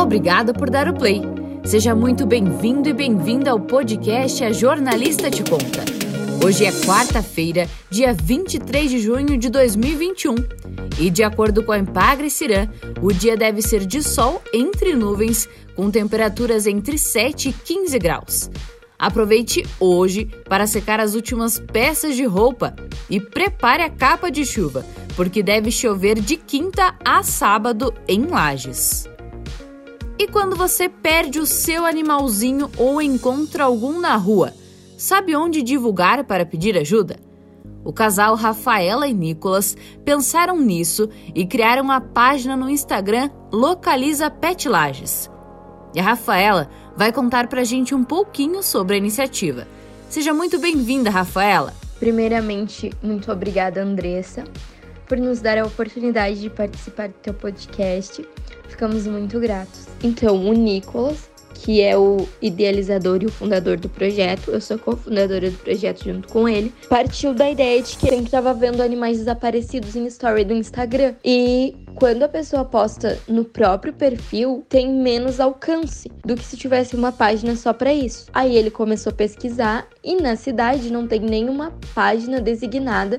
Obrigada por dar o play. Seja muito bem-vindo e bem-vinda ao podcast A Jornalista Te Conta. Hoje é quarta-feira, dia 23 de junho de 2021. E de acordo com a Empagre Cirã, o dia deve ser de sol entre nuvens, com temperaturas entre 7 e 15 graus. Aproveite hoje para secar as últimas peças de roupa e prepare a capa de chuva, porque deve chover de quinta a sábado em Lages. E quando você perde o seu animalzinho ou encontra algum na rua, sabe onde divulgar para pedir ajuda? O casal Rafaela e Nicolas pensaram nisso e criaram uma página no Instagram Localiza Pet Lages. E a Rafaela vai contar pra gente um pouquinho sobre a iniciativa. Seja muito bem-vinda, Rafaela. Primeiramente, muito obrigada, Andressa, por nos dar a oportunidade de participar do teu podcast ficamos muito gratos. Então, o Nicolas, que é o idealizador e o fundador do projeto, eu sou cofundadora do projeto junto com ele, partiu da ideia de que sempre estava vendo animais desaparecidos em story do Instagram. E quando a pessoa posta no próprio perfil, tem menos alcance do que se tivesse uma página só para isso. Aí ele começou a pesquisar e na cidade não tem nenhuma página designada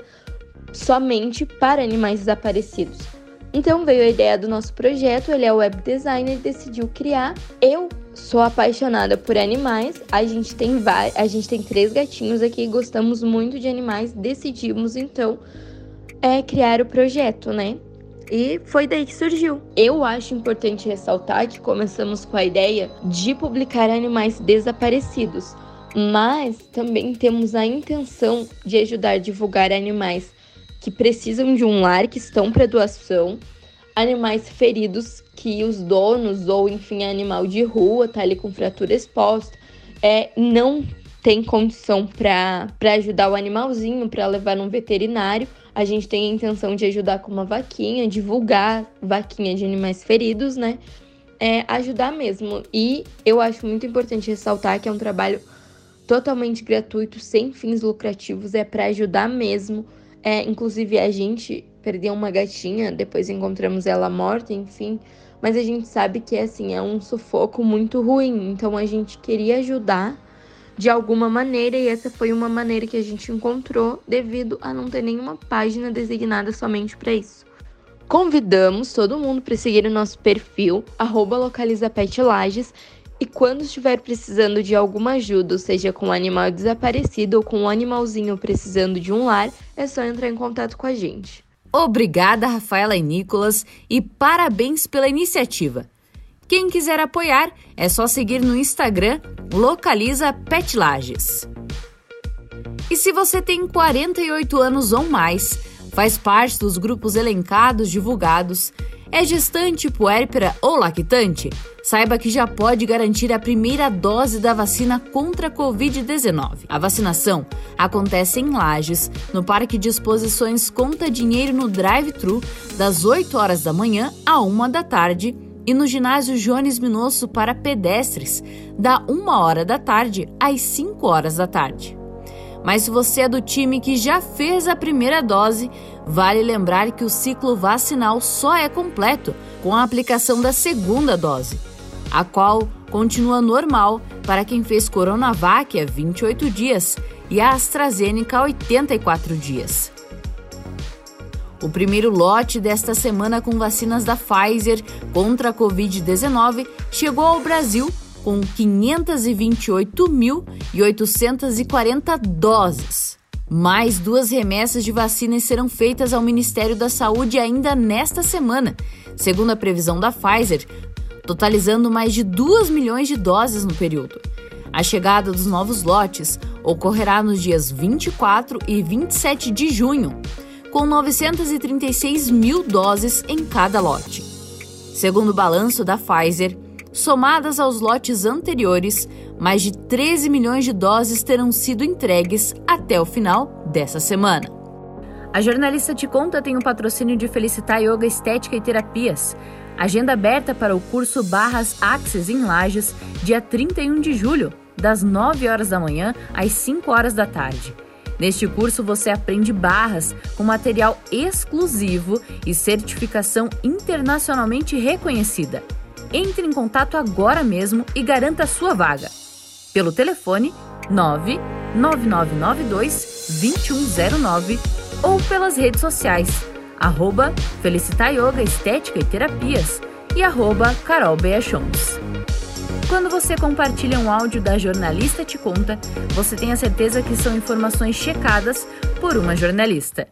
somente para animais desaparecidos. Então veio a ideia do nosso projeto, ele é web designer e decidiu criar. Eu sou apaixonada por animais. A gente tem a gente tem três gatinhos aqui, gostamos muito de animais, decidimos então é criar o projeto, né? E foi daí que surgiu. Eu acho importante ressaltar que começamos com a ideia de publicar animais desaparecidos, mas também temos a intenção de ajudar a divulgar animais que precisam de um lar, que estão para doação, animais feridos que os donos ou enfim animal de rua tá ali com fratura exposta, é não tem condição para ajudar o animalzinho, para levar num veterinário. A gente tem a intenção de ajudar com uma vaquinha, divulgar vaquinha de animais feridos, né? É ajudar mesmo. E eu acho muito importante ressaltar que é um trabalho totalmente gratuito, sem fins lucrativos, é para ajudar mesmo é, inclusive, a gente perdeu uma gatinha, depois encontramos ela morta, enfim. Mas a gente sabe que assim, é um sufoco muito ruim. Então a gente queria ajudar de alguma maneira e essa foi uma maneira que a gente encontrou devido a não ter nenhuma página designada somente para isso. Convidamos todo mundo para seguir o nosso perfil, localizapetlages, e quando estiver precisando de alguma ajuda, seja com um animal desaparecido ou com um animalzinho precisando de um lar, é só entrar em contato com a gente. Obrigada, Rafaela e Nicolas, e parabéns pela iniciativa. Quem quiser apoiar, é só seguir no Instagram Localiza Petlages. E se você tem 48 anos ou mais, faz parte dos grupos elencados divulgados, é gestante, puérpera ou lactante? Saiba que já pode garantir a primeira dose da vacina contra a Covid-19. A vacinação acontece em Lages, no Parque de Exposições Conta Dinheiro no Drive-Thru, das 8 horas da manhã à 1 da tarde, e no ginásio Jones Minosso para pedestres, da 1 hora da tarde às 5 horas da tarde. Mas se você é do time que já fez a primeira dose, vale lembrar que o ciclo vacinal só é completo com a aplicação da segunda dose, a qual continua normal para quem fez Coronavac há 28 dias e a AstraZeneca há 84 dias. O primeiro lote desta semana com vacinas da Pfizer contra a Covid-19 chegou ao Brasil com 528.840 doses. Mais duas remessas de vacinas serão feitas ao Ministério da Saúde ainda nesta semana, segundo a previsão da Pfizer, totalizando mais de 2 milhões de doses no período. A chegada dos novos lotes ocorrerá nos dias 24 e 27 de junho, com 936 mil doses em cada lote. Segundo o balanço da Pfizer, Somadas aos lotes anteriores, mais de 13 milhões de doses terão sido entregues até o final dessa semana. A jornalista Te Conta tem o um patrocínio de Felicitar Yoga Estética e Terapias. Agenda aberta para o curso Barras Axis em Lages, dia 31 de julho, das 9 horas da manhã às 5 horas da tarde. Neste curso você aprende barras com material exclusivo e certificação internacionalmente reconhecida Entre em contato agora mesmo e garanta sua vaga. Pelo telefone 99992 2109 ou pelas redes sociais, arroba Yoga Estética e Terapias e arroba Carol Beachons. Quando você compartilha um áudio da Jornalista Te Conta, você tem a certeza que são informações checadas por uma jornalista.